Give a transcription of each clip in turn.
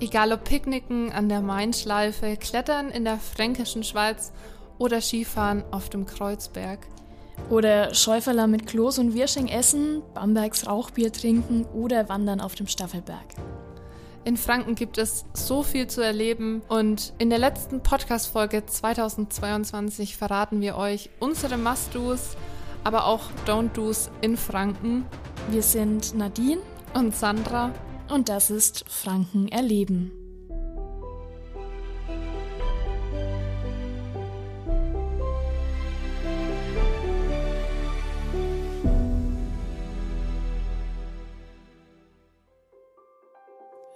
Egal ob Picknicken an der Mainschleife, Klettern in der fränkischen Schweiz oder Skifahren auf dem Kreuzberg. Oder Schäuferler mit Kloß und Wirsching essen, Bambergs Rauchbier trinken oder wandern auf dem Staffelberg. In Franken gibt es so viel zu erleben und in der letzten Podcast-Folge 2022 verraten wir euch unsere Must-Dos, aber auch Don't-Dos in Franken. Wir sind Nadine und Sandra und das ist Franken erleben.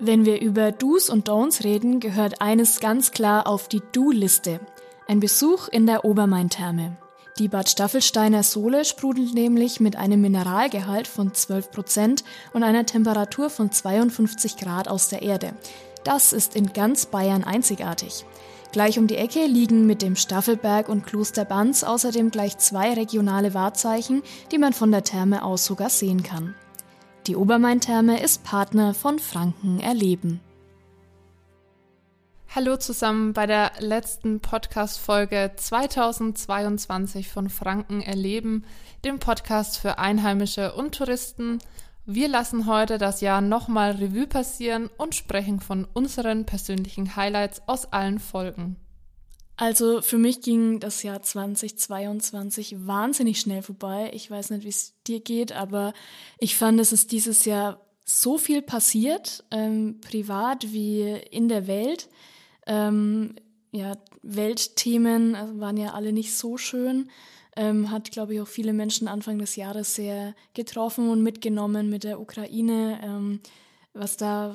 Wenn wir über Do's und Don'ts reden, gehört eines ganz klar auf die Do-Liste. Ein Besuch in der Obermain-Therme. Die Bad Staffelsteiner Sohle sprudelt nämlich mit einem Mineralgehalt von 12 Prozent und einer Temperatur von 52 Grad aus der Erde. Das ist in ganz Bayern einzigartig. Gleich um die Ecke liegen mit dem Staffelberg und Kloster Banz außerdem gleich zwei regionale Wahrzeichen, die man von der Therme aus sogar sehen kann. Die Obermain-Therme ist Partner von Franken Erleben. Hallo zusammen bei der letzten Podcast-Folge 2022 von Franken erleben, dem Podcast für Einheimische und Touristen. Wir lassen heute das Jahr nochmal Revue passieren und sprechen von unseren persönlichen Highlights aus allen Folgen. Also für mich ging das Jahr 2022 wahnsinnig schnell vorbei. Ich weiß nicht, wie es dir geht, aber ich fand, es ist dieses Jahr so viel passiert, ähm, privat wie in der Welt. Ähm, ja, Weltthemen also waren ja alle nicht so schön. Ähm, hat, glaube ich, auch viele Menschen Anfang des Jahres sehr getroffen und mitgenommen mit der Ukraine, ähm, was da,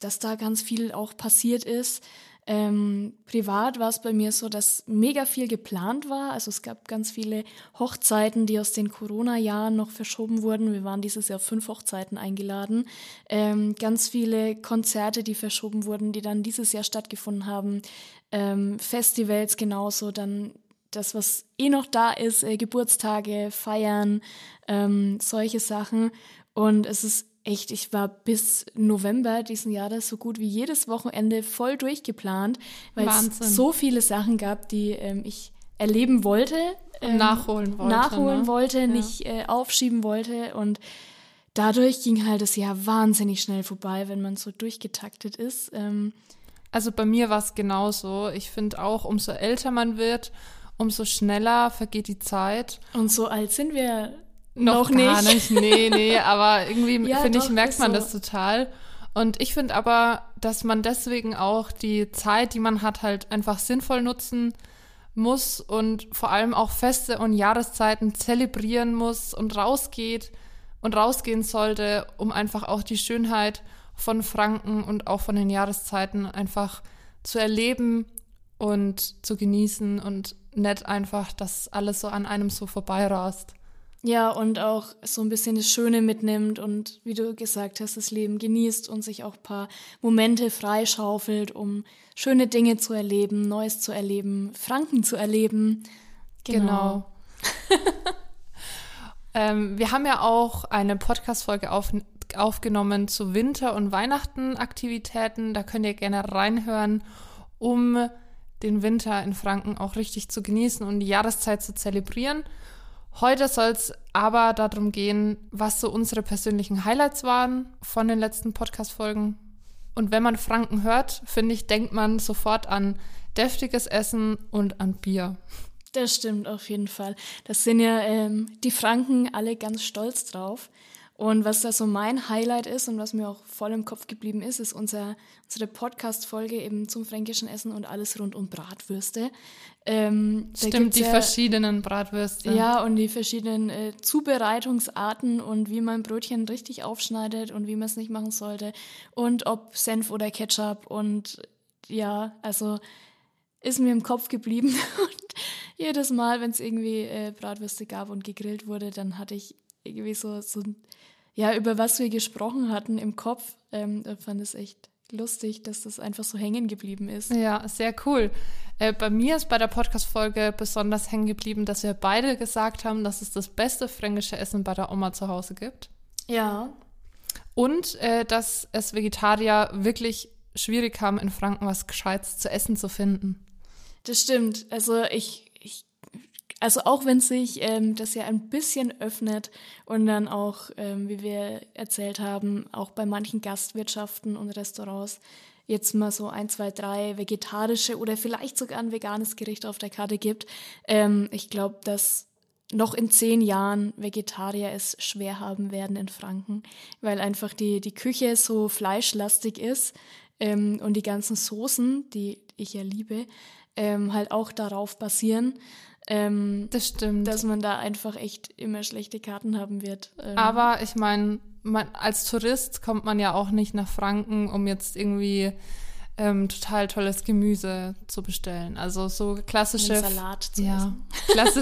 dass da ganz viel auch passiert ist. Ähm, privat war es bei mir so, dass mega viel geplant war. Also es gab ganz viele Hochzeiten, die aus den Corona-Jahren noch verschoben wurden. Wir waren dieses Jahr fünf Hochzeiten eingeladen. Ähm, ganz viele Konzerte, die verschoben wurden, die dann dieses Jahr stattgefunden haben. Ähm, Festivals genauso, dann das, was eh noch da ist, äh, Geburtstage, Feiern, ähm, solche Sachen. Und es ist echt, ich war bis November diesen Jahres so gut wie jedes Wochenende voll durchgeplant, weil es so viele Sachen gab, die ähm, ich erleben wollte. Ähm, nachholen wollte. Nachholen ne? wollte, ja. nicht äh, aufschieben wollte. Und dadurch ging halt das Jahr wahnsinnig schnell vorbei, wenn man so durchgetaktet ist. Ähm, also bei mir war es genauso. Ich finde auch, umso älter man wird, umso schneller vergeht die Zeit. Und so alt sind wir noch, noch gar nicht. nicht. Nee, nee, aber irgendwie ja, finde ich, merkt man so. das total. Und ich finde aber, dass man deswegen auch die Zeit, die man hat, halt einfach sinnvoll nutzen muss und vor allem auch Feste und Jahreszeiten zelebrieren muss und rausgeht und rausgehen sollte, um einfach auch die Schönheit von Franken und auch von den Jahreszeiten einfach zu erleben und zu genießen und nicht einfach, dass alles so an einem so vorbeirast. Ja, und auch so ein bisschen das Schöne mitnimmt und wie du gesagt hast, das Leben genießt und sich auch ein paar Momente freischaufelt, um schöne Dinge zu erleben, Neues zu erleben, Franken zu erleben. Genau. genau. ähm, wir haben ja auch eine Podcast-Folge auf, aufgenommen zu Winter- und Weihnachten-Aktivitäten. Da könnt ihr gerne reinhören, um den Winter in Franken auch richtig zu genießen und die Jahreszeit zu zelebrieren. Heute soll es aber darum gehen, was so unsere persönlichen Highlights waren von den letzten Podcast-Folgen. Und wenn man Franken hört, finde ich, denkt man sofort an deftiges Essen und an Bier. Das stimmt auf jeden Fall. Das sind ja ähm, die Franken alle ganz stolz drauf. Und was da so mein Highlight ist und was mir auch voll im Kopf geblieben ist, ist unser, unsere Podcast-Folge eben zum fränkischen Essen und alles rund um Bratwürste. Ähm, Stimmt, die ja, verschiedenen Bratwürste. Ja, und die verschiedenen äh, Zubereitungsarten und wie man Brötchen richtig aufschneidet und wie man es nicht machen sollte. Und ob Senf oder Ketchup und ja, also ist mir im Kopf geblieben. und jedes Mal, wenn es irgendwie äh, Bratwürste gab und gegrillt wurde, dann hatte ich irgendwie so, so ja, über was wir gesprochen hatten im Kopf. Ähm, fand es echt lustig, dass das einfach so hängen geblieben ist. Ja, sehr cool. Äh, bei mir ist bei der Podcast-Folge besonders hängen geblieben, dass wir beide gesagt haben, dass es das beste fränkische Essen bei der Oma zu Hause gibt. Ja. Und äh, dass es Vegetarier wirklich schwierig haben, in Franken was Gescheites zu essen zu finden. Das stimmt. Also ich, ich also auch wenn sich ähm, das ja ein bisschen öffnet und dann auch, ähm, wie wir erzählt haben, auch bei manchen Gastwirtschaften und Restaurants jetzt mal so ein, zwei, drei vegetarische oder vielleicht sogar ein veganes Gericht auf der Karte gibt. Ähm, ich glaube, dass noch in zehn Jahren Vegetarier es schwer haben werden in Franken, weil einfach die, die Küche so fleischlastig ist ähm, und die ganzen Soßen, die ich ja liebe, ähm, halt auch darauf basieren. Ähm, das stimmt. Dass man da einfach echt immer schlechte Karten haben wird. Ähm. Aber ich meine, als Tourist kommt man ja auch nicht nach Franken, um jetzt irgendwie ähm, total tolles Gemüse zu bestellen. Also so klassische Einen Salat zu ja, essen. Klassi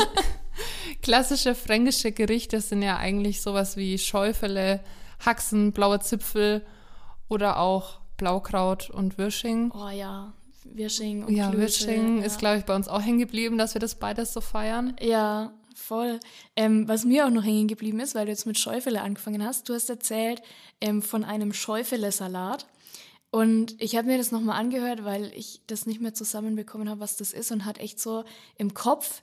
klassische fränkische Gerichte sind ja eigentlich sowas wie Schäufele, Haxen, blaue Zipfel oder auch Blaukraut und Würsching. Oh ja, Wirsching und Ja, Klöße, Würsching ja. ist, glaube ich, bei uns auch hängen geblieben, dass wir das beides so feiern. Ja, voll. Ähm, was mir auch noch hängen geblieben ist, weil du jetzt mit Schäufele angefangen hast, du hast erzählt ähm, von einem Schäufele-Salat. Und ich habe mir das nochmal angehört, weil ich das nicht mehr zusammenbekommen habe, was das ist und hat echt so im Kopf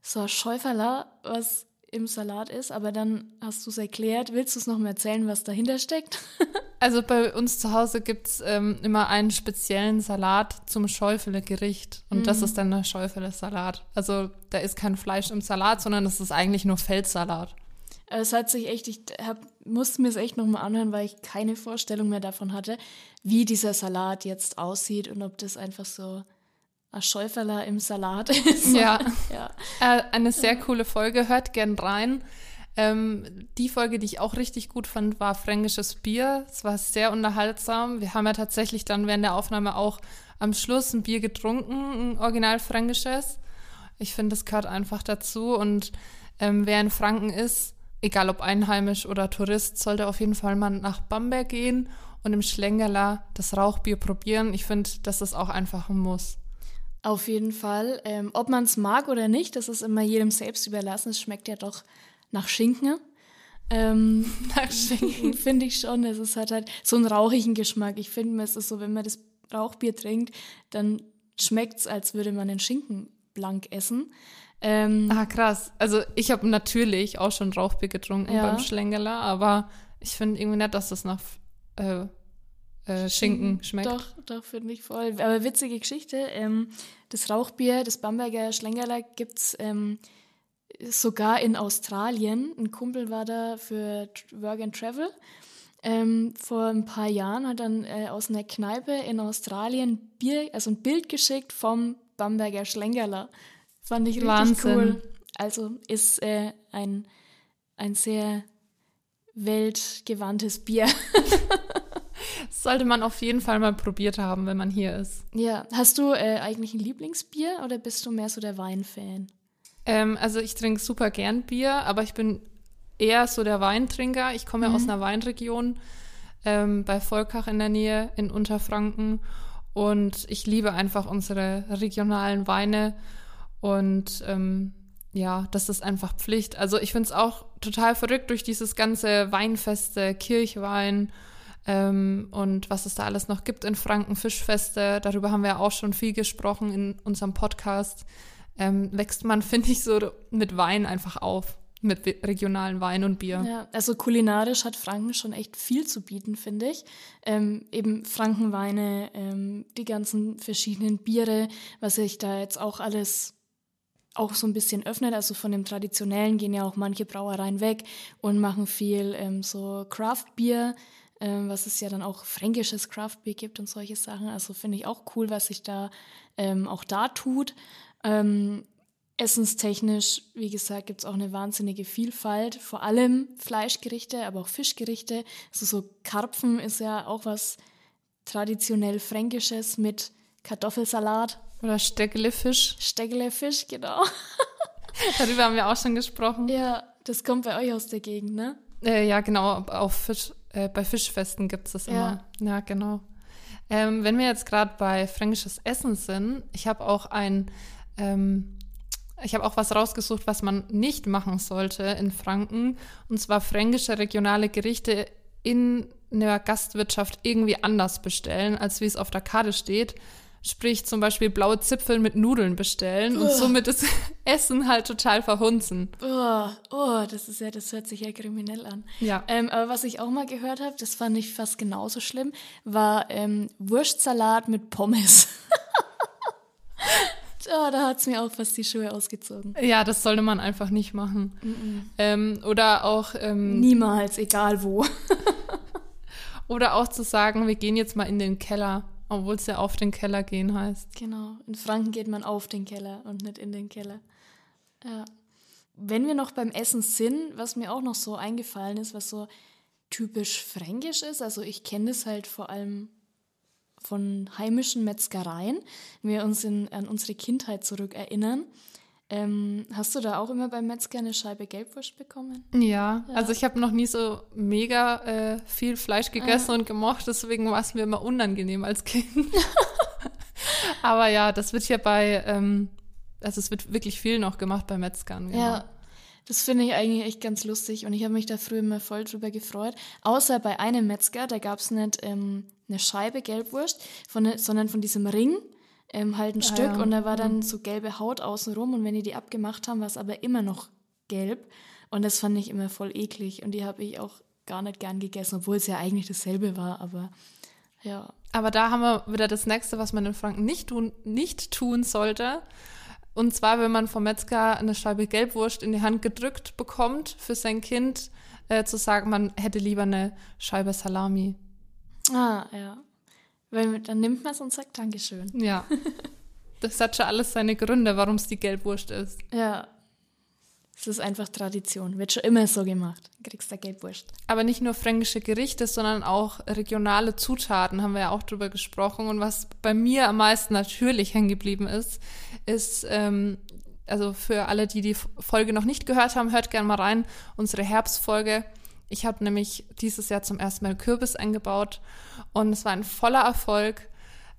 so ein Schäuferler, was im Salat ist, aber dann hast du es erklärt. Willst du es nochmal erzählen, was dahinter steckt? Also bei uns zu Hause gibt's ähm, immer einen speziellen Salat zum Schäufele-Gericht. Und das ist dann der Schäufele-Salat. Also da ist kein Fleisch im Salat, sondern das ist eigentlich nur Feldsalat. Aber Es hat sich echt, ich hab, musste mir es echt nochmal anhören, weil ich keine Vorstellung mehr davon hatte, wie dieser Salat jetzt aussieht und ob das einfach so ein Schäuferler im Salat ist. Ja. ja. Äh, eine sehr coole Folge, hört gern rein. Ähm, die Folge, die ich auch richtig gut fand, war Fränkisches Bier. Es war sehr unterhaltsam. Wir haben ja tatsächlich dann während der Aufnahme auch am Schluss ein Bier getrunken, ein original fränkisches. Ich finde, das gehört einfach dazu. Und ähm, wer in Franken ist, egal ob einheimisch oder Tourist, sollte auf jeden Fall mal nach Bamberg gehen und im Schlengerler das Rauchbier probieren. Ich finde, das ist auch einfach ein Muss. Auf jeden Fall. Ähm, ob man es mag oder nicht, das ist immer jedem selbst überlassen. Es schmeckt ja doch nach Schinken. Ähm, Nach Schinken. finde ich schon. Es ist halt, halt so einen rauchigen Geschmack. Ich finde, es ist so, wenn man das Rauchbier trinkt, dann schmeckt es, als würde man einen Schinken blank essen. Ähm, Ah, krass. Also ich habe natürlich auch schon Rauchbier getrunken Ja. beim Schlengerler, aber ich finde irgendwie nicht, dass das nach äh, äh, Schinken schmeckt. Doch, doch, finde ich voll. Aber witzige Geschichte. Ähm, das Rauchbier, das Bamberger Schlengerler gibt's ähm, sogar in Australien. Ein Kumpel war da für Work and Travel. Ähm, vor ein paar Jahren hat dann äh, aus einer Kneipe in Australien Bier, also ein Bild geschickt vom Bamberger Schlengerler. Fand ich richtig Wahnsinn. cool. Also ist äh, ein, ein sehr weltgewandtes Bier. Sollte man auf jeden Fall mal probiert haben, wenn man hier ist. Ja, hast du äh, eigentlich ein Lieblingsbier oder bist du mehr so der Weinfan? Ähm, also ich trinke super gern Bier, aber ich bin eher so der Weintrinker. Ich komme ja aus einer Weinregion ähm, bei Volkach in der Nähe in Unterfranken und ich liebe einfach unsere regionalen Weine und ähm, ja, das ist einfach Pflicht. Also ich finde es auch total verrückt durch dieses ganze Weinfeste, Kirchwein ähm, und was es da alles noch gibt in Franken, Fischfeste. Darüber haben wir auch schon viel gesprochen in unserem Podcast. Ähm, wächst man, finde ich, so mit Wein einfach auf, mit regionalen Wein und Bier. Ja, also kulinarisch hat Franken schon echt viel zu bieten, finde ich. Ähm, eben Frankenweine, ähm, die ganzen verschiedenen Biere, was sich da jetzt auch alles auch so ein bisschen öffnet. Also von dem Traditionellen gehen ja auch manche Brauereien weg und machen viel ähm, so Craft-Bier, ähm, was es ja dann auch fränkisches Craft-Bier gibt und solche Sachen. Also finde ich auch cool, was sich da ähm, auch da tut. Ähm, essenstechnisch, wie gesagt, gibt es auch eine wahnsinnige Vielfalt. Vor allem Fleischgerichte, aber auch Fischgerichte. Also so Karpfen ist ja auch was traditionell Fränkisches mit Kartoffelsalat, Oder Steckelefisch. Steckelefisch, genau. Darüber haben wir auch schon gesprochen. Ja, das kommt bei euch aus der Gegend, ne? Äh, ja, genau. Auf Fisch, äh, bei Fischfesten gibt es das immer. Ja, genau. Ähm, wenn wir jetzt gerade bei fränkisches Essen sind, ich habe auch ein, ähm, ich habe auch was rausgesucht, was man nicht machen sollte in Franken. Und zwar fränkische regionale Gerichte in einer Gastwirtschaft irgendwie anders bestellen, als wie es auf der Karte steht. Sprich zum Beispiel blaue Zipfel mit Nudeln bestellen und somit das Essen halt total verhunzen. Oh, oh, das ist ja, das hört sich ja kriminell an. Ja. Ähm, aber was ich auch mal gehört habe, das fand ich fast genauso schlimm, war ähm, Wurstsalat mit Pommes. oh, da hat's mir auch fast die Schuhe ausgezogen. Ja, das sollte man einfach nicht machen. Ähm, oder auch ähm, Niemals, egal wo. oder auch zu sagen, wir gehen jetzt mal in den Keller, obwohl es ja auf den Keller gehen heißt. Genau. In Franken geht man auf den Keller und nicht in den Keller. Ja. Wenn wir noch beim Essen sind, was mir auch noch so eingefallen ist, was so typisch fränkisch ist, also ich kenne das halt vor allem von heimischen Metzgereien, wenn wir uns in, an unsere Kindheit zurückerinnern. Ähm, hast du da auch immer beim Metzger eine Scheibe Gelbwurst bekommen? Ja, also ich habe noch nie so mega äh, viel Fleisch gegessen und gemocht, deswegen war es mir immer unangenehm als Kind. Aber ja, das wird hier bei, ähm, also es wird wirklich viel noch gemacht bei Metzgern. Genau. Ja, das finde ich eigentlich echt ganz lustig und ich habe mich da früher immer voll drüber gefreut. Außer bei einem Metzger, da gab es nicht ähm, eine Scheibe Gelbwurst, von, sondern von diesem Ring ähm, halt ein Stück ja. und da war dann so gelbe Haut außenrum und wenn die die abgemacht haben, war es aber immer noch gelb und das fand ich immer voll eklig und die habe ich auch gar nicht gern gegessen, obwohl es ja eigentlich dasselbe war, aber ja. Aber da haben wir wieder das nächste, was man in Franken nicht tun, nicht tun sollte. Und zwar, wenn man vom Metzger eine Scheibe Gelbwurst in die Hand gedrückt bekommt für sein Kind, äh, zu sagen, man hätte lieber eine Scheibe Salami. Ah, ja. Weil dann nimmt man es und sagt Dankeschön. Ja. Das hat schon alles seine Gründe, warum es die Gelbwurst ist. Ja. Es ist einfach Tradition. Wird schon immer so gemacht. Kriegst da Gelbwurst. Aber nicht nur fränkische Gerichte, sondern auch regionale Zutaten, haben wir ja auch drüber gesprochen. Und was bei mir am meisten natürlich hängen geblieben ist, ist, ähm, also für alle, die die Folge noch nicht gehört haben, hört gerne mal rein, unsere Herbstfolge. Ich habe nämlich dieses Jahr zum ersten Mal Kürbis eingebaut und es war ein voller Erfolg.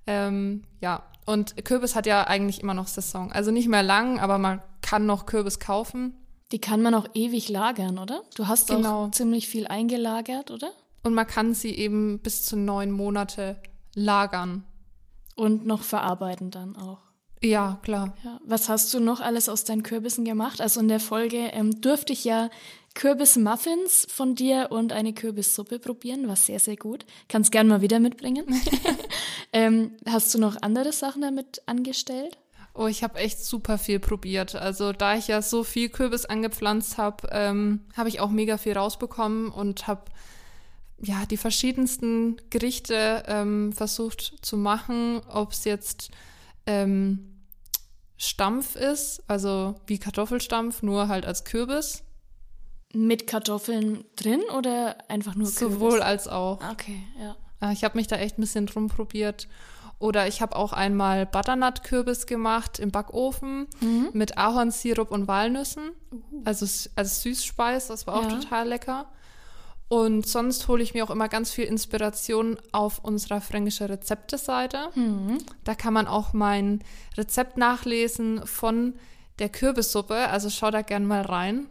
Ähm, ja, und Kürbis hat ja eigentlich immer noch Saison. Also nicht mehr lang, aber man kann noch Kürbis kaufen. Die kann man auch ewig lagern, oder? Du hast Genau. auch ziemlich viel eingelagert, oder? Und man kann sie eben bis zu neun Monate lagern. Und noch verarbeiten dann auch. Ja, klar. Ja. Was hast du noch alles aus deinen Kürbissen gemacht? Also in der Folge ähm, durfte ich ja Kürbismuffins von dir und eine Kürbissuppe probieren, war sehr, sehr gut. Kannst gern mal wieder mitbringen. ähm, hast du noch andere Sachen damit angestellt? Oh, ich habe echt super viel probiert. Also da ich ja so viel Kürbis angepflanzt habe, ähm, habe ich auch mega viel rausbekommen und habe ja die verschiedensten Gerichte ähm, versucht zu machen, ob es jetzt ähm, Stampf ist, also wie Kartoffelstampf, nur halt als Kürbis. Mit Kartoffeln drin oder einfach nur Kürbis? Sowohl als auch. Okay, ja. Äh, Ich habe mich da echt ein bisschen drum probiert. Oder ich habe auch einmal Butternut-Kürbis gemacht im Backofen mit Ahornsirup und Walnüssen. Also s- als Süßspeis, das war auch Ja. total lecker. Und sonst hole ich mir auch immer ganz viel Inspiration auf unserer fränkische Rezepte-Seite. Da kann man auch mein Rezept nachlesen von der Kürbissuppe. Also schau da gern mal rein.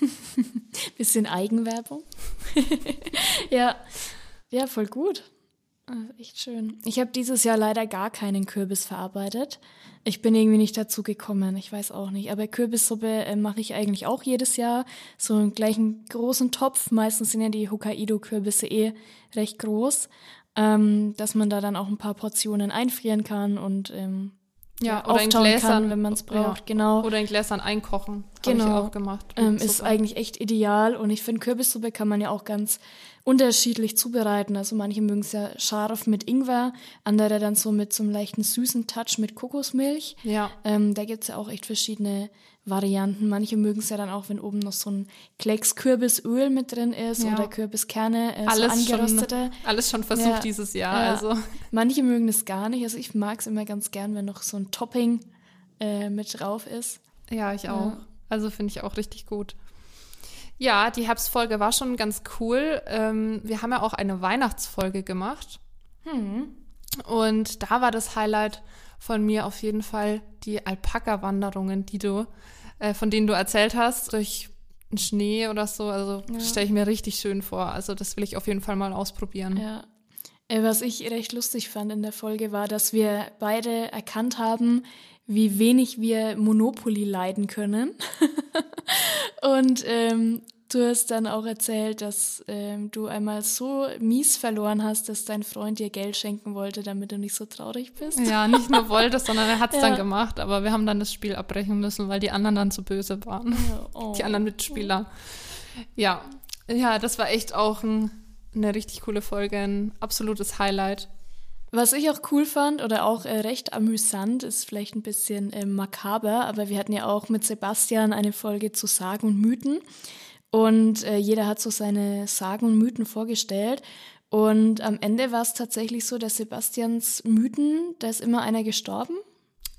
Bisschen Eigenwerbung. ja. Ja, voll gut. Äh, Echt schön. Ich habe dieses Jahr leider gar keinen Kürbis verarbeitet. Ich bin irgendwie nicht dazu gekommen. Ich weiß auch nicht. Aber Kürbissuppe äh, mache ich eigentlich auch jedes Jahr. So einen gleichen großen Topf. Meistens sind ja die Hokkaido-Kürbisse eh recht groß. Ähm, dass man da dann auch ein paar Portionen einfrieren kann und ähm, Ja, oder in Gläsern. kann, wenn man es braucht. Ja. Genau. Oder in Gläsern einkochen. Habe Genau. ich auch gemacht. Ähm, ist eigentlich echt ideal und ich finde, Kürbissuppe kann man ja auch ganz unterschiedlich zubereiten. Also manche mögen es ja scharf mit Ingwer, andere dann so mit so einem leichten süßen Touch mit Kokosmilch. Ja. Ähm, da gibt's ja auch echt verschiedene Varianten. Manche mögen es ja dann auch, wenn oben noch so ein Klecks Kürbisöl mit drin ist Ja. oder Kürbiskerne, äh, alles so angeröstete. schon, alles schon versucht Ja. dieses Jahr. Ja. Also Manche mögen es gar nicht. Also ich mag es immer ganz gern, wenn noch so ein Topping äh, mit drauf ist. ja, ich auch. Also finde ich auch richtig gut. Ja, die Herbstfolge war schon ganz cool. Ähm, wir haben ja auch eine Weihnachtsfolge gemacht. Und da war das Highlight von mir auf jeden Fall die Alpaka-Wanderungen, die du, äh, von denen du erzählt hast, durch Schnee oder so. Also Ja. stelle ich mir richtig schön vor. Also das will ich auf jeden Fall mal ausprobieren. Ja. Äh, Was ich recht lustig fand in der Folge war, dass wir beide erkannt haben, wie wenig wir Monopoly leiden können. Und ähm, du hast dann auch erzählt, dass ähm, du einmal so mies verloren hast, dass dein Freund dir Geld schenken wollte, damit du nicht so traurig bist. Ja, nicht nur wollte, sondern er hat es Ja. dann gemacht. Aber wir haben dann das Spiel abbrechen müssen, weil die anderen dann zu böse waren. Oh. Die anderen Mitspieler. Ja, ja, das war echt auch ein, eine richtig coole Folge, ein absolutes Highlight. Was ich auch cool fand oder auch äh, recht amüsant, ist vielleicht ein bisschen äh, makaber, aber wir hatten ja auch mit Sebastian eine Folge zu Sagen und Mythen. Und äh, jeder hat so seine Sagen und Mythen vorgestellt. Und am Ende war es tatsächlich so, dass Sebastians Mythen, da ist immer einer gestorben.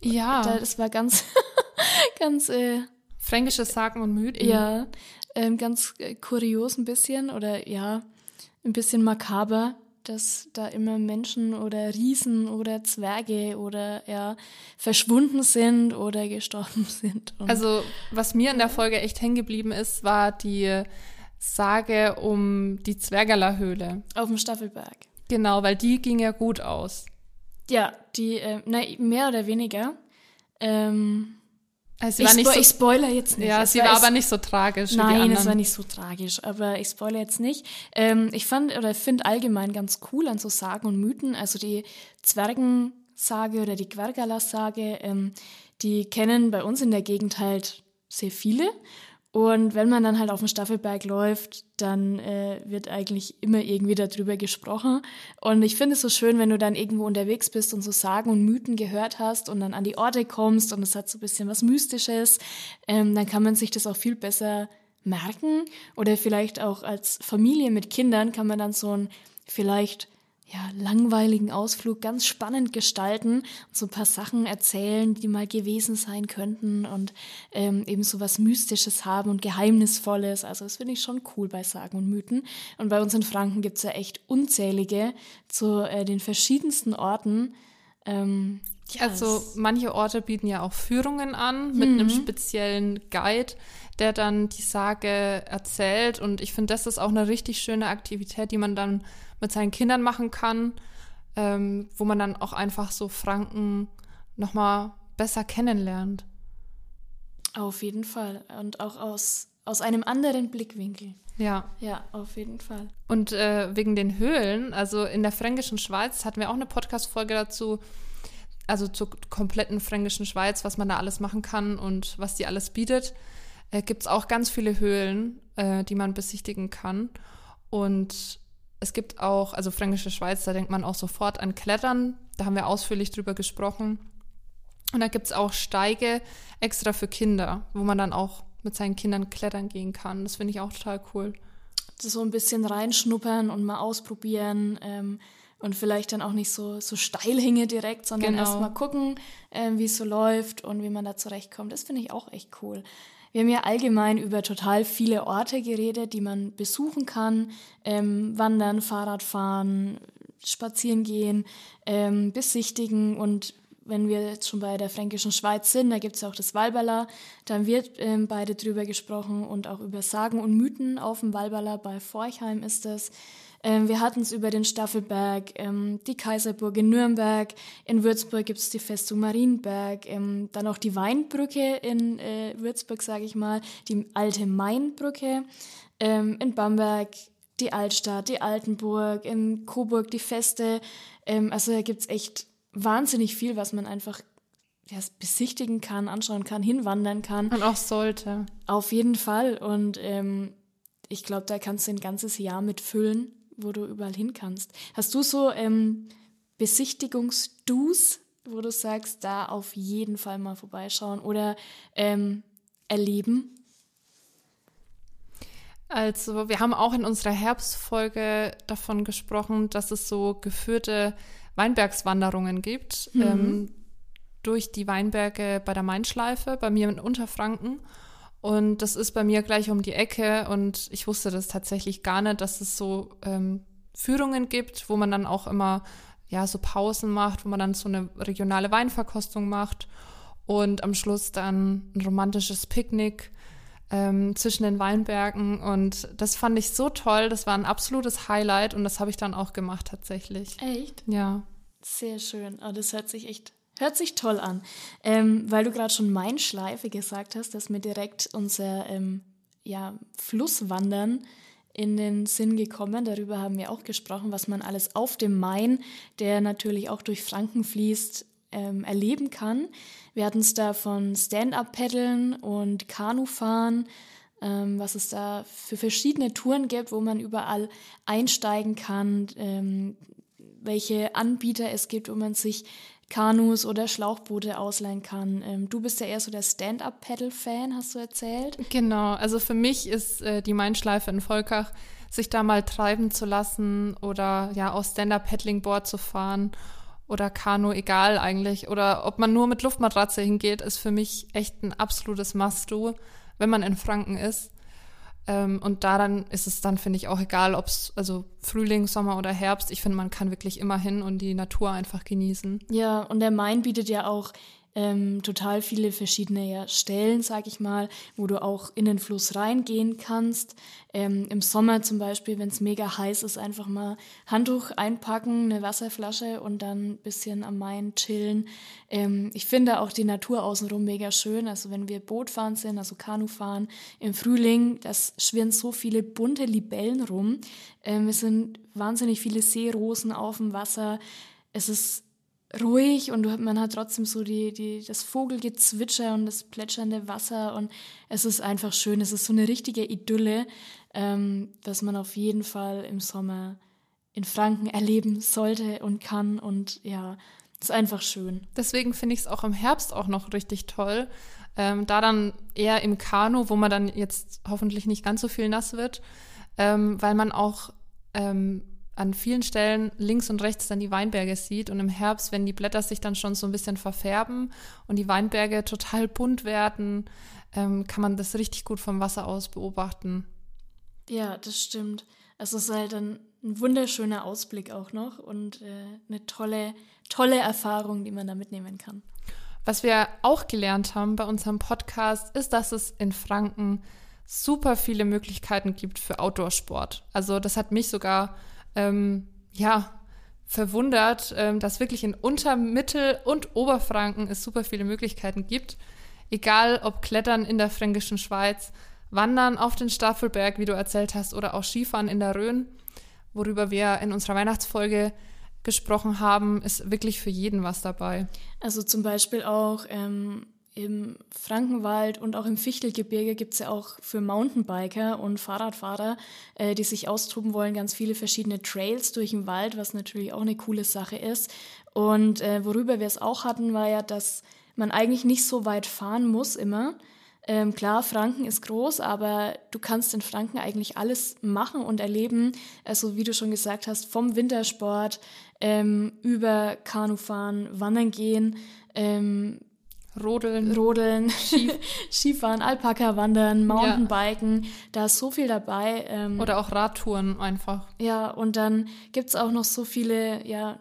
Ja, Da, das war ganz, ganz, äh, fränkische Sagen und Mythen. ja, ähm, ganz äh, kurios ein bisschen oder ja, ein bisschen makaber, dass da immer Menschen oder Riesen oder Zwerge oder ja verschwunden sind oder gestorben sind. Und Also, was mir in der Folge echt hängen geblieben ist, war die Sage um die Zwergerler-Höhle. auf dem Staffelberg. Genau, weil die ging ja gut aus. Ja, die, äh, nein, mehr oder weniger. Ähm, Also sie ich, war nicht spo so, ich spoiler jetzt nicht. ja, Es sie war es- aber nicht so tragisch Nein, es war nicht so tragisch, aber ich spoilere jetzt nicht. Ähm, ich fand oder finde allgemein ganz cool an so Sagen und Mythen, also die Zwergensage oder die Quergala-Sage, ähm, die kennen bei uns in der Gegend halt sehr viele. Und wenn man dann halt auf dem Staffelberg läuft, dann äh, wird eigentlich immer irgendwie darüber gesprochen. Und ich finde es so schön, wenn du dann irgendwo unterwegs bist und so Sagen und Mythen gehört hast und dann an die Orte kommst und es hat so ein bisschen was Mystisches, ähm, dann kann man sich das auch viel besser merken. Oder vielleicht auch als Familie mit Kindern kann man dann so ein vielleicht ja, langweiligen Ausflug ganz spannend gestalten und so ein paar Sachen erzählen, die mal gewesen sein könnten und ähm, eben so was Mystisches haben und Geheimnisvolles. Also das finde ich schon cool bei Sagen und Mythen. Und bei uns in Franken gibt es ja echt unzählige zu äh, den verschiedensten Orten. Ähm, ja, Also manche Orte bieten ja auch Führungen an mit einem speziellen Guide, der dann die Sage erzählt. Und ich finde, das ist auch eine richtig schöne Aktivität, die man dann mit seinen Kindern machen kann, ähm, wo man dann auch einfach so Franken nochmal besser kennenlernt. auf jeden Fall. Und auch aus, aus einem anderen Blickwinkel. Ja. Ja, auf jeden Fall. Und äh, wegen den Höhlen, also in der fränkischen Schweiz hatten wir auch eine Podcast-Folge dazu, also zur kompletten fränkischen Schweiz, was man da alles machen kann und was die alles bietet. Äh, Gibt es auch ganz viele Höhlen, äh, die man besichtigen kann. Und es gibt auch, also fränkische Schweiz, da denkt man auch sofort an Klettern. Da haben wir ausführlich drüber gesprochen. Und da gibt es auch Steige extra für Kinder, wo man dann auch mit seinen Kindern klettern gehen kann. Das finde ich auch total cool. so ein bisschen reinschnuppern und mal ausprobieren ähm, und vielleicht dann auch nicht so, so steil hinge direkt, sondern Genau. erst mal gucken, ähm, wie es so läuft und wie man da zurechtkommt. Das finde ich auch echt cool. Wir haben ja allgemein über total viele Orte geredet, die man besuchen kann. Ähm, wandern, Fahrradfahren, spazieren gehen, ähm, besichtigen und wenn wir jetzt schon bei der fränkischen Schweiz sind, da gibt es ja auch das Walberla, da haben wir ähm, beide drüber gesprochen und auch über Sagen und Mythen auf dem Walberla, bei Forchheim ist das. Ähm, wir hatten es über den Staffelberg, ähm, die Kaiserburg in Nürnberg, in Würzburg gibt es die Festung Marienberg, ähm, dann auch die Weinbrücke in äh, Würzburg, sage ich mal, die alte Mainbrücke, ähm, in Bamberg die Altstadt, die Altenburg, in Coburg die Feste. Ähm, also da gibt es echt wahnsinnig viel, was man einfach ja, besichtigen kann, anschauen kann, hinwandern kann. Und auch sollte. Auf jeden Fall. Und ähm, ich glaube, da kannst du ein ganzes Jahr mit füllen, wo du überall hin kannst. Hast du so ähm, Besichtigungsdus, wo du sagst, da auf jeden Fall mal vorbeischauen oder ähm, erleben? Also, wir haben auch in unserer Herbstfolge davon gesprochen, dass es so geführte Weinbergswanderungen gibt ähm, durch die Weinberge bei der Mainschleife, bei mir in Unterfranken. Und das ist bei mir gleich um die Ecke und ich wusste das tatsächlich gar nicht, dass es so ähm, Führungen gibt, wo man dann auch immer ja so Pausen macht, wo man dann so eine regionale Weinverkostung macht und am Schluss dann ein romantisches Picknick ähm, zwischen den Weinbergen. Und das fand ich so toll. Das war ein absolutes Highlight und das habe ich dann auch gemacht tatsächlich. Echt? Ja. Sehr schön. Oh, das hört sich echt, hört sich toll an. Ähm, weil du gerade schon Main-Schleife gesagt hast, dass mir direkt unser ähm, ja, Flusswandern in den Sinn gekommen. Darüber haben wir auch gesprochen, was man alles auf dem Main, der natürlich auch durch Franken fließt, ähm, erleben kann. Wir hatten es da von Stand-up-Paddeln und Kanufahren, ähm, was es da für verschiedene Touren gibt, wo man überall einsteigen kann, ähm, welche Anbieter es gibt, wo man sich Kanus oder Schlauchboote ausleihen kann. Ähm, du bist ja eher so der Stand-up-Paddle-Fan, hast du erzählt? Genau, also für mich ist äh, die Main-Schleife in Volkach, sich da mal treiben zu lassen oder ja aus Stand-up-Paddling-Board zu fahren oder Kanu, egal eigentlich. Oder ob man nur mit Luftmatratze hingeht, ist für mich echt ein absolutes Must-Do, wenn man in Franken ist. Ähm, und daran ist es dann, finde ich, auch egal, ob es also Frühling, Sommer oder Herbst. Ich finde, man kann wirklich immer hin und die Natur einfach genießen. Ja, und der Main bietet ja auch ähm, total viele verschiedene ja, Stellen, sag ich mal, wo du auch in den Fluss reingehen kannst. Ähm, Im Sommer zum Beispiel, wenn es mega heiß ist, einfach mal Handtuch einpacken, eine Wasserflasche und dann ein bisschen am Main chillen. Ähm, ich finde auch die Natur außenrum mega schön. Also wenn wir Bootfahren sind, also Kanu fahren im Frühling, das schwirren so viele bunte Libellen rum. Ähm, es sind wahnsinnig viele Seerosen auf dem Wasser. Es ist ruhig und man hat trotzdem so die, die, das Vogelgezwitscher und das plätschernde Wasser und es ist einfach schön. Es ist so eine richtige Idylle, ähm, dass man auf jeden Fall im Sommer in Franken erleben sollte und kann und ja, ist einfach schön. Deswegen finde ich es auch im Herbst auch noch richtig toll. Ähm, da dann eher im Kanu, wo man dann jetzt hoffentlich nicht ganz so viel nass wird, ähm, weil man auch ähm, an vielen Stellen links und rechts dann die Weinberge sieht und im Herbst, wenn die Blätter sich dann schon so ein bisschen verfärben und die Weinberge total bunt werden, ähm, kann man das richtig gut vom Wasser aus beobachten. Ja, das stimmt. Es ist halt ein, ein wunderschöner Ausblick auch noch und äh, eine tolle, tolle Erfahrung, die man da mitnehmen kann. Was wir auch gelernt haben bei unserem Podcast, ist, dass es in Franken super viele Möglichkeiten gibt für Outdoor-Sport. Also das hat mich sogar ähm, ja, verwundert, ähm, dass wirklich in Unter-, Mittel- und Oberfranken es super viele Möglichkeiten gibt. Egal ob Klettern in der fränkischen Schweiz, Wandern auf den Staffelberg, wie du erzählt hast, oder auch Skifahren in der Rhön, worüber wir in unserer Weihnachtsfolge gesprochen haben, ist wirklich für jeden was dabei. Also zum Beispiel auch ähm, im Frankenwald und auch im Fichtelgebirge gibt es ja auch für Mountainbiker und Fahrradfahrer, äh, die sich austoben wollen, ganz viele verschiedene Trails durch den Wald, was natürlich auch eine coole Sache ist. Und äh, worüber wir es auch hatten, war ja, dass man eigentlich nicht so weit fahren muss immer. Ähm, klar, Franken ist groß, aber du kannst in Franken eigentlich alles machen und erleben. Also wie du schon gesagt hast, vom Wintersport ähm, über Kanufahren, Wandern gehen, ähm, Rodeln. Rodeln, Skifahren, Alpaka wandern, Mountainbiken, ja. da ist so viel dabei. Ähm, Oder auch Radtouren einfach. Ja, und dann gibt es auch noch so viele ja,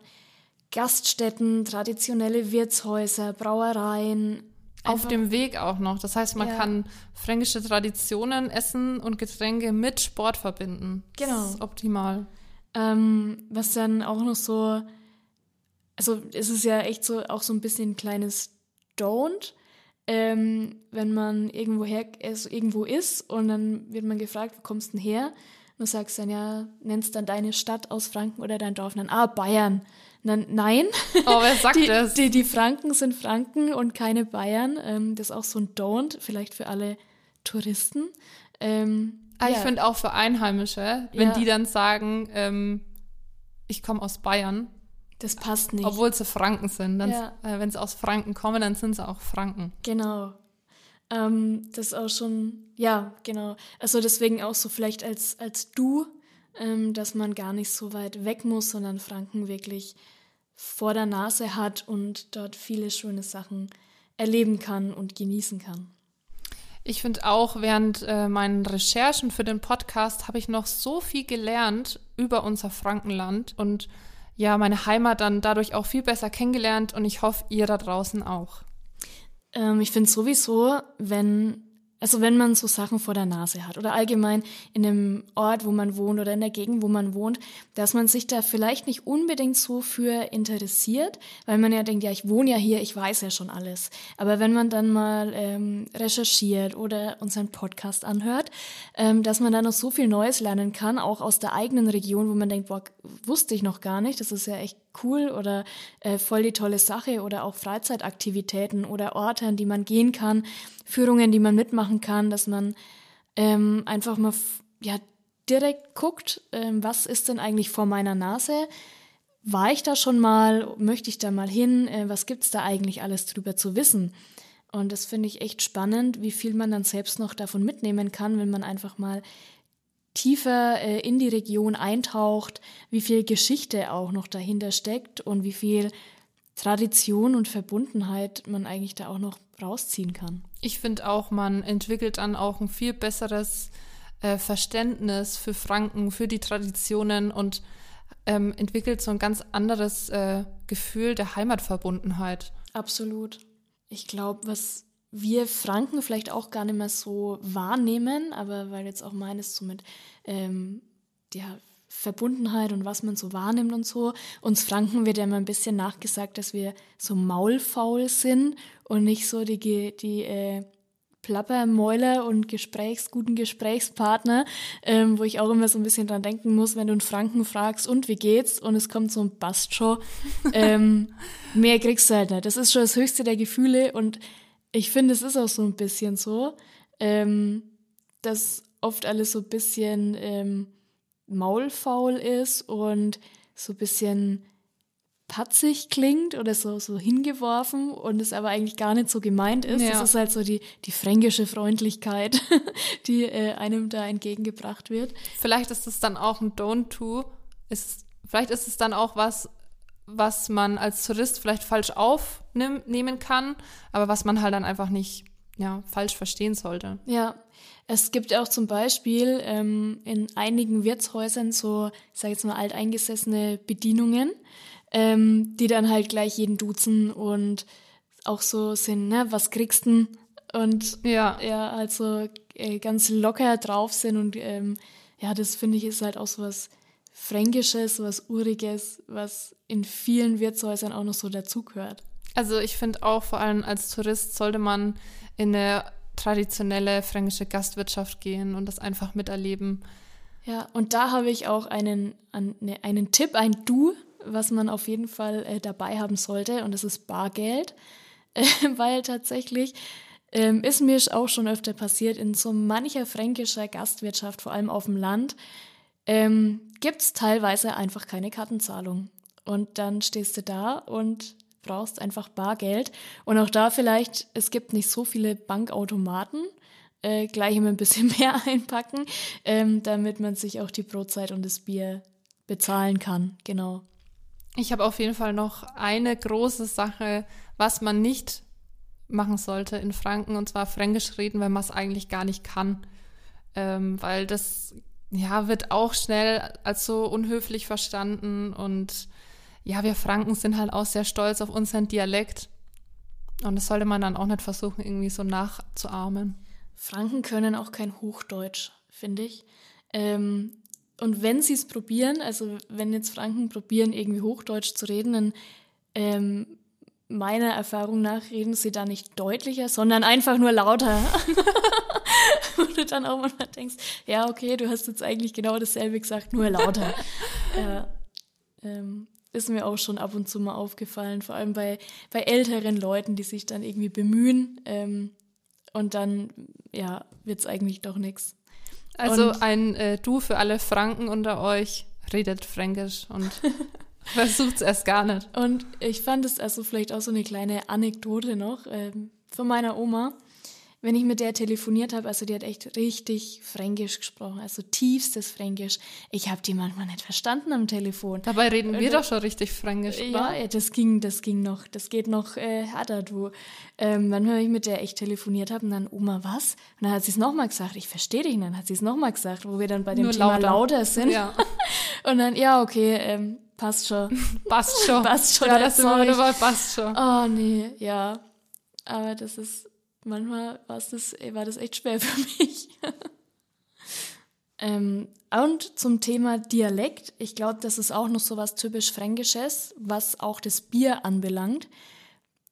Gaststätten, traditionelle Wirtshäuser, Brauereien. Auf dem Weg auch noch. Das heißt, man ja. kann fränkische Traditionen, Essen und Getränke mit Sport verbinden. Genau. Das ist optimal. Ähm, was dann auch noch so, also es ist ja echt so auch so ein bisschen ein kleines don't, ähm, wenn man irgendwo, her, also irgendwo ist und dann wird man gefragt, wo kommst du denn her? Und du sagst dann, ja, nennst dann deine Stadt aus Franken oder dein Dorf. Und dann, ah, Bayern. Und dann, nein. Oh, wer sagt die, das? Die, die Franken sind Franken und keine Bayern. Ähm, das ist auch so ein Don't, vielleicht für alle Touristen. Ähm, ah, ja. Ich finde auch für Einheimische, wenn ja. die dann sagen, ähm, ich komme aus Bayern, das passt nicht. Obwohl sie Franken sind. Ja. Äh, Wenn sie aus Franken kommen, dann sind sie auch Franken. Genau. Ähm, das ist auch schon, ja, genau. Also deswegen auch so vielleicht als, als du, ähm, dass man gar nicht so weit weg muss, sondern Franken wirklich vor der Nase hat und dort viele schöne Sachen erleben kann und genießen kann. Ich finde auch, während äh, meinen Recherchen für den Podcast habe ich noch so viel gelernt über unser Frankenland und ja meine Heimat dann dadurch auch viel besser kennengelernt und ich hoffe, ihr da draußen auch. Ähm, ich finde sowieso, wenn also wenn man so Sachen vor der Nase hat oder allgemein in einem Ort, wo man wohnt oder in der Gegend, wo man wohnt, dass man sich da vielleicht nicht unbedingt so für interessiert, weil man ja denkt, ja, ich wohne ja hier, ich weiß ja schon alles. Aber wenn man dann mal ähm, recherchiert oder unseren Podcast anhört, ähm, dass man da noch so viel Neues lernen kann, auch aus der eigenen Region, wo man denkt, boah, wusste ich noch gar nicht, das ist ja echt cool oder äh, voll die tolle Sache oder auch Freizeitaktivitäten oder Orte, an die man gehen kann, Führungen, die man mitmachen kann, dass man ähm, einfach mal ja direkt guckt, ähm, was ist denn eigentlich vor meiner Nase? War ich da schon mal? Möchte ich da mal hin? Äh, was gibt's da eigentlich alles drüber zu wissen? Und das finde ich echt spannend, wie viel man dann selbst noch davon mitnehmen kann, wenn man einfach mal tiefer äh, in die Region eintaucht, wie viel Geschichte auch noch dahinter steckt und wie viel Tradition und Verbundenheit man eigentlich da auch noch rausziehen kann. Ich finde auch, man entwickelt dann auch ein viel besseres äh, Verständnis für Franken, für die Traditionen und ähm, entwickelt so ein ganz anderes äh, Gefühl der Heimatverbundenheit. Absolut. Ich glaube, was wir Franken vielleicht auch gar nicht mehr so wahrnehmen, aber weil jetzt auch meines so mit ähm, ja, Verbundenheit und was man so wahrnimmt und so. Uns Franken wird ja immer ein bisschen nachgesagt, dass wir so maulfaul sind und nicht so die, die äh, Plappermäuler und Gesprächs, guten Gesprächspartner, ähm, wo ich auch immer so ein bisschen dran denken muss, wenn du einen Franken fragst, und wie geht's? Und es kommt so ein Bast schon. ähm, mehr kriegst du halt nicht. Das ist schon das höchste der Gefühle und ich finde, es ist auch so ein bisschen so, ähm, dass oft alles so ein bisschen ähm, maulfaul ist und so ein bisschen patzig klingt oder so, so hingeworfen und es aber eigentlich gar nicht so gemeint ist. Ja. Das ist halt so die, die fränkische Freundlichkeit, die äh, einem da entgegengebracht wird. Vielleicht ist es dann auch ein Don't-To. Vielleicht ist es dann auch was, was man als Tourist vielleicht falsch aufnehmen kann, aber was man halt dann einfach nicht ja, falsch verstehen sollte. Ja, es gibt auch zum Beispiel ähm, in einigen Wirtshäusern so, ich sage jetzt mal, alteingesessene Bedienungen, ähm, die dann halt gleich jeden duzen und auch so sind, ne, was kriegst du? Und ja, ja also äh, ganz locker drauf sind und ähm, ja, das finde ich ist halt auch so was Fränkisches, was Uriges, was in vielen Wirtshäusern auch noch so dazugehört. Also ich finde auch, vor allem als Tourist sollte man in eine traditionelle fränkische Gastwirtschaft gehen und das einfach miterleben. Ja, und da habe ich auch einen, ne, einen Tipp, ein Du, was man auf jeden Fall äh, dabei haben sollte, und das ist Bargeld, äh, weil tatsächlich ähm, ist mir auch schon öfter passiert, in so mancher fränkischer Gastwirtschaft, vor allem auf dem Land, ähm, gibt es teilweise einfach keine Kartenzahlung. Und dann stehst du da und brauchst einfach Bargeld. Und auch da vielleicht, es gibt nicht so viele Bankautomaten, äh, gleich immer ein bisschen mehr einpacken, ähm, damit man sich auch die Brotzeit und das Bier bezahlen kann. Genau. Ich habe auf jeden Fall noch eine große Sache, was man nicht machen sollte in Franken, und zwar Fränkisch reden, wenn man es eigentlich gar nicht kann. Ähm, weil das ja, wird auch schnell als so unhöflich verstanden und ja, wir Franken sind halt auch sehr stolz auf unseren Dialekt. Und das sollte man dann auch nicht versuchen, irgendwie so nachzuahmen. Franken können auch kein Hochdeutsch, finde ich. Ähm, und wenn sie es probieren, also wenn jetzt Franken probieren, irgendwie Hochdeutsch zu reden, dann ähm, meiner Erfahrung nach reden sie da nicht deutlicher, sondern einfach nur lauter. Wo du dann auch manchmal denkst, ja, okay, du hast jetzt eigentlich genau dasselbe gesagt, nur lauter. äh, ähm, ist mir auch schon ab und zu mal aufgefallen, vor allem bei, bei älteren Leuten, die sich dann irgendwie bemühen ähm, und dann, ja, wird es eigentlich doch nichts. Also und ein äh, Du für alle Franken unter euch, redet Fränkisch und versucht es erst gar nicht. Und ich fand es also vielleicht auch so eine kleine Anekdote noch ähm, von meiner Oma wenn ich mit der telefoniert habe, also die hat echt richtig Fränkisch gesprochen, also tiefstes Fränkisch. Ich habe die manchmal nicht verstanden am Telefon. Dabei reden wir doch schon richtig Fränkisch. Ja, ja, das ging, das ging noch, das geht noch äh, härter, du. Ähm, manchmal, wenn ich mit der echt telefoniert habe und dann, Oma, was? Und dann hat sie es nochmal gesagt, ich verstehe dich, und dann hat sie es nochmal gesagt, wo wir dann bei dem Nur Thema lauter, lauter sind. Ja. und dann, ja, okay, ähm, passt schon. passt schon. passt schon. Ja, das ist immer dabei, passt schon. Oh, nee, ja. Aber das ist manchmal das, war das echt schwer für mich. ähm, und zum Thema Dialekt, ich glaube, das ist auch noch so was typisch Fränkisches, was auch das Bier anbelangt.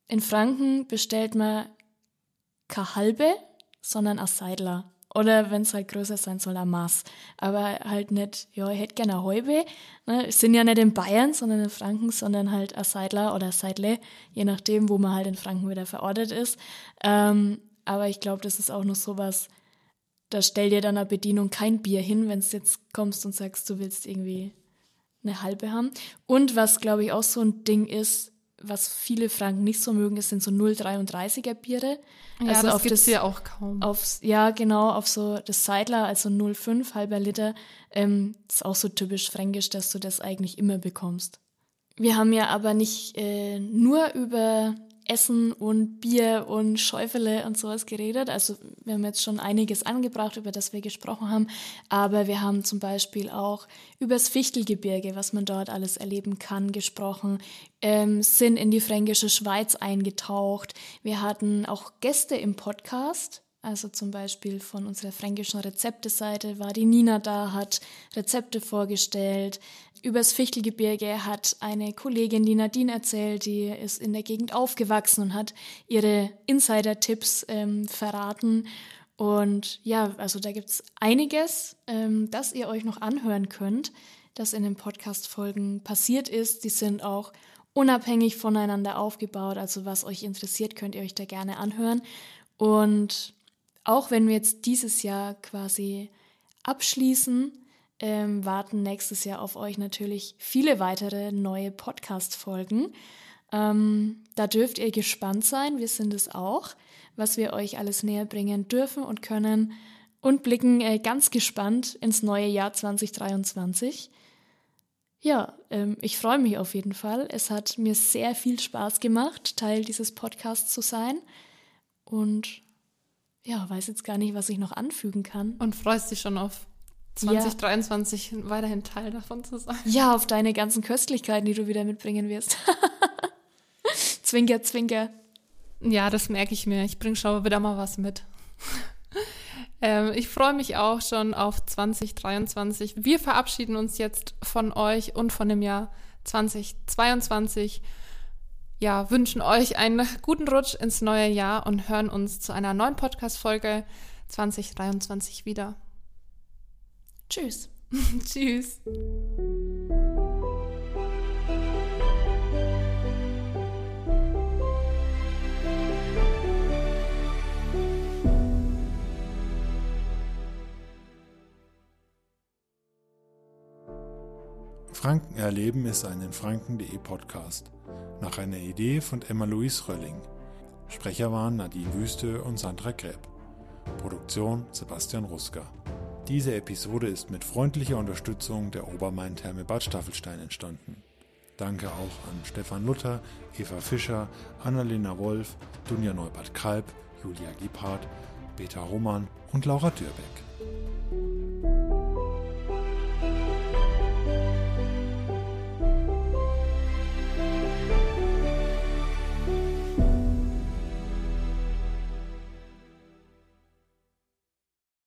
In Franken bestellt man keine halbe, sondern ein Seidler. Oder wenn es halt größer sein soll, ein Maß. Aber halt nicht, ja, ich hätte gerne eine halbe. Ne? Sind ja nicht in Bayern, sondern in Franken, sondern halt ein Seidler oder ein Seidle, je nachdem, wo man halt in Franken wieder verortet ist. Ähm, aber ich glaube, das ist auch noch sowas, da stell dir dann eine Bedienung kein Bier hin, wenn du jetzt kommst und sagst, du willst irgendwie eine halbe haben. Und was, glaube ich, auch so ein Ding ist, was viele Franken nicht so mögen, das sind so 0,33er Biere. Ja, also das auf gibt's das, ja auch kaum. Aufs, ja, genau, auf so das Seidler, also 0,5 halber Liter. Ähm, ist auch so typisch fränkisch, dass du das eigentlich immer bekommst. Wir haben ja aber nicht äh, nur über Essen und Bier und Schäufele und sowas geredet. Also wir haben jetzt schon einiges angebracht, über das wir gesprochen haben. Aber wir haben zum Beispiel auch über das Fichtelgebirge, was man dort alles erleben kann, gesprochen, ähm, sind in die fränkische Schweiz eingetaucht. Wir hatten auch Gäste im Podcast. Also zum Beispiel von unserer fränkischen Rezepteseite war die Nina da, hat Rezepte vorgestellt. Übers Fichtelgebirge hat eine Kollegin, die Nadine, erzählt, die ist in der Gegend aufgewachsen und hat ihre Insider-Tipps ähm, verraten. Und ja, also da gibt's einiges, ähm, das ihr euch noch anhören könnt, das in den Podcast-Folgen passiert ist. Die sind auch unabhängig voneinander aufgebaut. Also was euch interessiert, könnt ihr euch da gerne anhören. Und auch wenn wir jetzt dieses Jahr quasi abschließen, ähm, warten nächstes Jahr auf euch natürlich viele weitere neue Podcast-Folgen. Ähm, da dürft ihr gespannt sein, wir sind es auch, was wir euch alles näher bringen dürfen und können und blicken äh, ganz gespannt ins neue Jahr 2023. Ja, ähm, ich freue mich auf jeden Fall. Es hat mir sehr viel Spaß gemacht, Teil dieses Podcasts zu sein. Und ja, weiß jetzt gar nicht, was ich noch anfügen kann. Und freust dich schon auf 2023 ja. weiterhin Teil davon zu sein. Ja, auf deine ganzen Köstlichkeiten, die du wieder mitbringen wirst. zwinker, zwinker. Ja, das merke ich mir. Ich bringe schon wieder mal was mit. ähm, ich freue mich auch schon auf 2023. Wir verabschieden uns jetzt von euch und von dem Jahr 2022 ja, wünschen euch einen guten Rutsch ins neue Jahr und hören uns zu einer neuen Podcast-Folge 2023 wieder. Tschüss. Tschüss. Franken erleben ist ein in Franken.de Podcast nach einer Idee von Emma-Louise Rölling. Sprecher waren Nadine Wüste und Sandra Gräb. Produktion Sebastian Ruska. Diese Episode ist mit freundlicher Unterstützung der Obermain-Therme Bad Staffelstein entstanden. Danke auch an Stefan Luther, Eva Fischer, Annalena Wolf, Dunja Neubert-Kalb, Julia Gebhardt, Beta Roman und Laura Dürbeck.